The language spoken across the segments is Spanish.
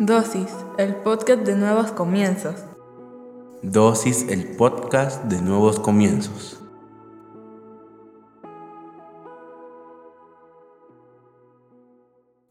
Dosis, el podcast de nuevos comienzos. Dosis, el podcast de nuevos comienzos.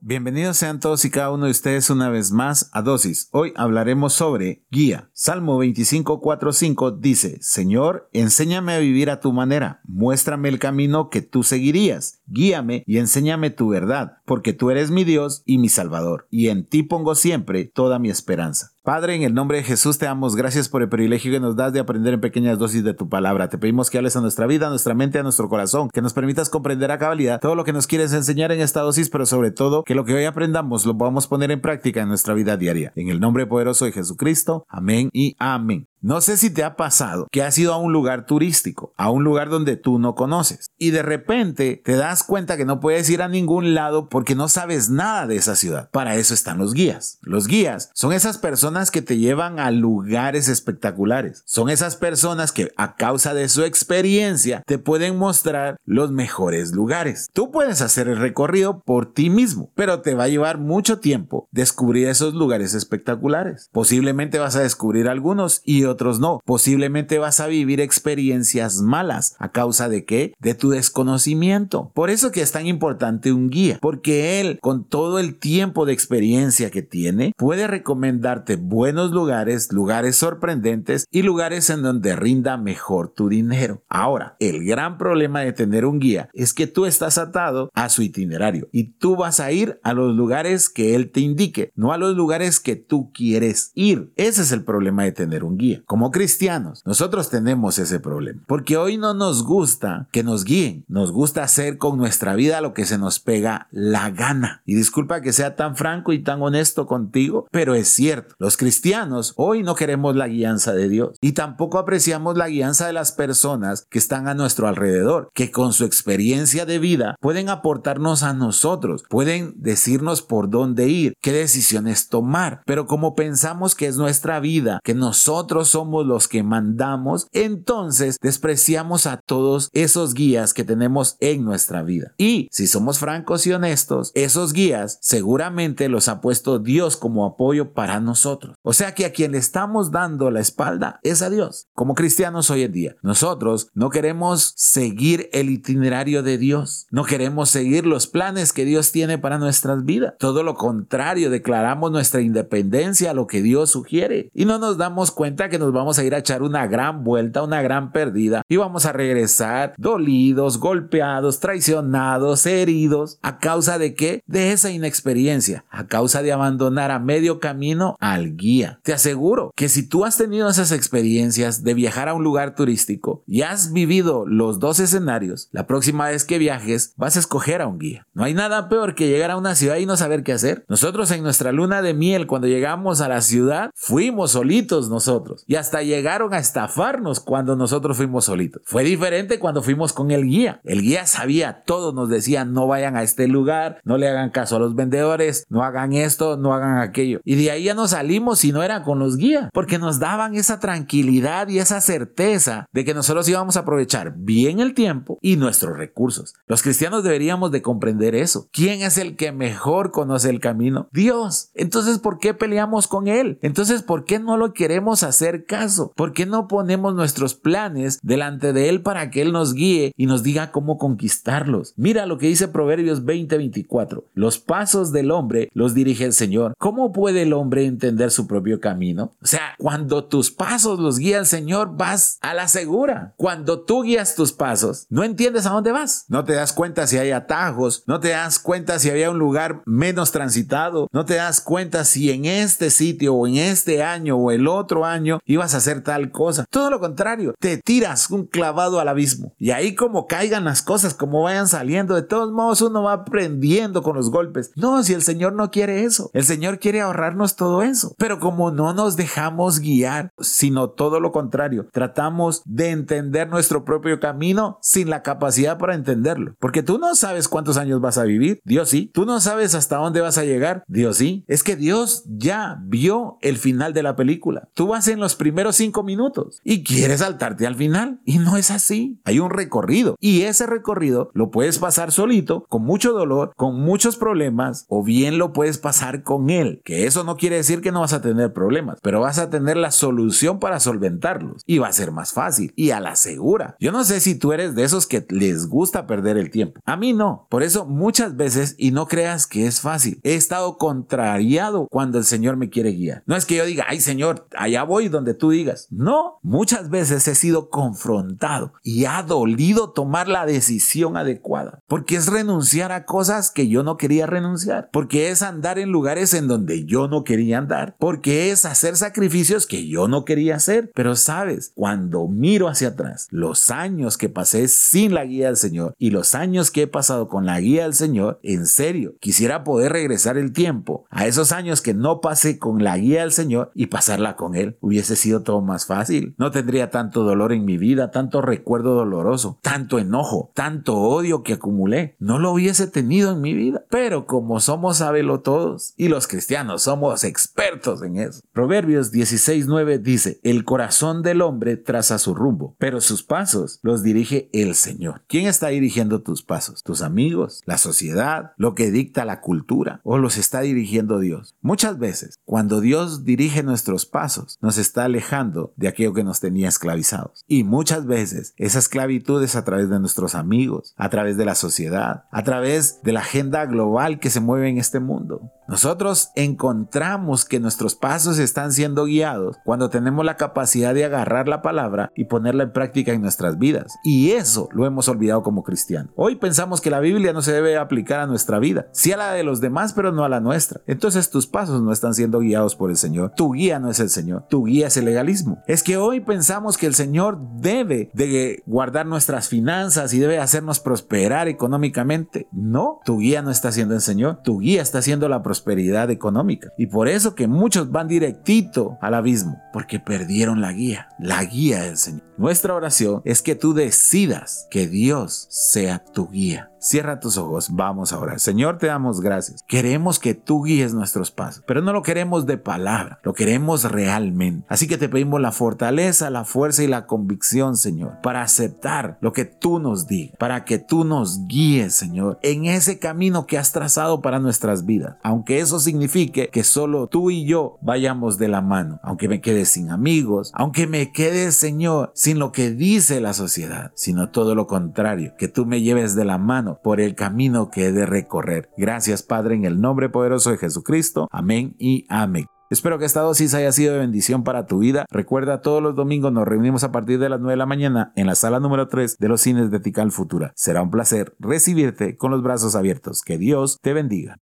Bienvenidos sean todos y cada uno de ustedes una vez más a Dosis. Hoy hablaremos sobre guía. Salmo 25:45 dice, Señor, enséñame a vivir a tu manera, muéstrame el camino que tú seguirías, guíame y enséñame tu verdad, porque tú eres mi Dios y mi Salvador, y en ti pongo siempre toda mi esperanza. Padre, en el nombre de Jesús te damos gracias por el privilegio que nos das de aprender en pequeñas dosis de tu palabra. Te pedimos que hables a nuestra vida, a nuestra mente, a nuestro corazón, que nos permitas comprender a cabalidad todo lo que nos quieres enseñar en esta dosis, pero sobre todo que lo que hoy aprendamos lo podamos poner en práctica en nuestra vida diaria. En el nombre poderoso de Jesucristo, amén y amén. No sé si te ha pasado que has ido a un lugar turístico, a un lugar donde tú no conoces, y de repente te das cuenta que no puedes ir a ningún lado porque no sabes nada de esa ciudad. Para eso están los guías. Los guías son esas personas que te llevan a lugares espectaculares. Son esas personas que a causa de su experiencia te pueden mostrar los mejores lugares. Tú puedes hacer el recorrido por ti mismo, pero te va a llevar mucho tiempo descubrir esos lugares espectaculares. Posiblemente vas a descubrir algunos y no. Posiblemente vas a vivir experiencias malas. ¿A causa de qué? De tu desconocimiento. Por eso que es tan importante un guía, porque él, con todo el tiempo de experiencia que tiene, puede recomendarte buenos lugares, lugares sorprendentes y lugares en donde rinda mejor tu dinero. Ahora, el gran problema de tener un guía es que tú estás atado a su itinerario y tú vas a ir a los lugares que él te indique, no a los lugares que tú quieres ir. Ese es el problema de tener un guía. Como cristianos, nosotros tenemos ese problema, porque hoy no nos gusta que nos guíen, nos gusta hacer con nuestra vida lo que se nos pega la gana. Y disculpa que sea tan franco y tan honesto contigo, pero es cierto, los cristianos hoy no queremos la guianza de Dios y tampoco apreciamos la guianza de las personas que están a nuestro alrededor, que con su experiencia de vida pueden aportarnos a nosotros, pueden decirnos por dónde ir, qué decisiones tomar, pero como pensamos que es nuestra vida, que nosotros somos los que mandamos, entonces despreciamos a todos esos guías que tenemos en nuestra vida. Y si somos francos y honestos, esos guías seguramente los ha puesto Dios como apoyo para nosotros. O sea que a quien le estamos dando la espalda es a Dios. Como cristianos hoy en día, nosotros no queremos seguir el itinerario de Dios, no queremos seguir los planes que Dios tiene para nuestras vidas. Todo lo contrario, declaramos nuestra independencia a lo que Dios sugiere y no nos damos cuenta que nos vamos a ir a echar una gran vuelta, una gran pérdida y vamos a regresar dolidos, golpeados, traicionados, heridos. ¿A causa de qué? De esa inexperiencia, a causa de abandonar a medio camino al guía. Te aseguro que si tú has tenido esas experiencias de viajar a un lugar turístico y has vivido los dos escenarios, la próxima vez que viajes vas a escoger a un guía. No hay nada peor que llegar a una ciudad y no saber qué hacer. Nosotros en nuestra luna de miel, cuando llegamos a la ciudad, fuimos solitos nosotros y hasta llegaron a estafarnos cuando nosotros fuimos solitos. Fue diferente cuando fuimos con el guía. El guía sabía todo, nos decía no vayan a este lugar, no le hagan caso a los vendedores, no hagan esto, no hagan aquello. Y de ahí ya nos salimos y no era con los guías, porque nos daban esa tranquilidad y esa certeza de que nosotros íbamos a aprovechar bien el tiempo y nuestros recursos. Los cristianos deberíamos de comprender eso. ¿Quién es el que mejor conoce el camino? Dios. Entonces, ¿por qué peleamos con Él? Entonces, ¿por qué no lo queremos hacer caso? ¿Por qué no ponemos nuestros planes delante de Él para que Él nos guíe y nos diga cómo conquistarlos? Mira lo que dice Proverbios 20:24. Los pasos del hombre los dirige el Señor. ¿Cómo puede el hombre entender su propio camino? O sea, cuando tus pasos los guía el Señor, vas a la segura. Cuando tú guías tus pasos, no entiendes a dónde vas. No te das cuenta si hay atajos, no te das cuenta si había un lugar menos transitado, no te das cuenta si en este sitio o en este año o el otro año ibas a hacer tal cosa. Todo lo contrario, te tiras un clavado al abismo. Y ahí como caigan las cosas, como vayan saliendo, de todos modos uno va aprendiendo con los golpes. No, si el Señor no quiere eso, el Señor quiere ahorrarnos todo eso. Pero como no nos dejamos guiar, sino todo lo contrario, tratamos de entender nuestro propio camino sin la capacidad para entenderlo. Porque tú no sabes cuántos años vas a vivir, Dios sí. Tú no sabes hasta dónde vas a llegar, Dios sí. Es que Dios ya vio el final de la película. Tú vas en los primeros cinco minutos y quieres saltarte al final. Y no es así. Hay un recorrido y ese recorrido lo puedes pasar solito, con mucho dolor, con muchos problemas, o bien lo puedes pasar con él. Que eso no quiere decir que no vas a tener problemas, pero vas a tener la solución para solventarlos y va a ser más fácil y a la segura. Yo no sé si tú eres de esos que les gusta perder el tiempo. A mí no. Por eso muchas veces, y no creas que es fácil, he estado contrariado cuando el Señor me quiere guiar. No es que yo diga, ay Señor, allá voy donde tú digas. No, muchas veces he sido confrontado y ha dolido tomar la decisión adecuada. Porque es renunciar a cosas que yo no quería renunciar. Porque es andar en lugares en donde yo no quería andar. Porque es hacer sacrificios que yo no quería hacer. Pero sabes, cuando miro hacia atrás, los años que pasé sin la guía del Señor y los años que he pasado con la guía del Señor, en serio, quisiera poder regresar el tiempo a esos años que no pasé con la guía del Señor y pasarla con Él. Hubiese sido todo más fácil. No tendría tanto dolor en mi vida, tanto recuerdo doloroso, tanto enojo, tanto odio que acumulé. No lo hubiese tenido en mi vida. Pero como somos sabelo todos y los cristianos somos expertos en eso. Proverbios 16:9 dice, el corazón del hombre traza su rumbo, pero sus pasos los dirige el Señor. ¿Quién está dirigiendo tus pasos? ¿Tus amigos? ¿La sociedad? ¿Lo que dicta la cultura? ¿O los está dirigiendo Dios? Muchas veces, cuando Dios dirige nuestros pasos, nos está alejando de aquello que nos tenía esclavizados. Y muchas veces esa esclavitud es a través de nuestros amigos, a través de la sociedad, a través de la agenda global que se mueve en este mundo. Nosotros encontramos que nuestros pasos están siendo guiados cuando tenemos la capacidad de agarrar la palabra y ponerla en práctica en nuestras vidas. Y eso lo hemos olvidado como cristianos. Hoy pensamos que la Biblia no se debe aplicar a nuestra vida, sí a la de los demás, pero no a la nuestra. Entonces tus pasos no están siendo guiados por el Señor. Tu guía no es el Señor, tu guía es legalismo. Es que hoy pensamos que el Señor debe de guardar nuestras finanzas y debe hacernos prosperar económicamente. No, tu guía no está siendo el Señor, tu guía está siendo la prosperidad económica. Y por eso que muchos van directito al abismo, porque perdieron la guía, la guía del Señor. Nuestra oración es que tú decidas que Dios sea tu guía. Cierra tus ojos, vamos a orar. Señor, te damos gracias. Queremos que tú guíes nuestros pasos, pero no lo queremos de palabra, lo queremos realmente. Así que te pedimos la fortaleza, la fuerza y la convicción, Señor, para aceptar lo que tú nos digas, para que tú nos guíes, Señor, en ese camino que has trazado para nuestras vidas. Aunque eso signifique que solo tú y yo vayamos de la mano, aunque me quede sin amigos, aunque me quede, Señor, sin lo que dice la sociedad, sino todo lo contrario, que tú me lleves de la mano por el camino que he de recorrer. Gracias Padre en el nombre poderoso de Jesucristo. Amén y amén. Espero que esta dosis haya sido de bendición para tu vida. Recuerda, todos los domingos nos reunimos a partir de las 9 de la mañana en la sala número 3 de los cines de Tical Futura. Será un placer recibirte con los brazos abiertos. Que Dios te bendiga.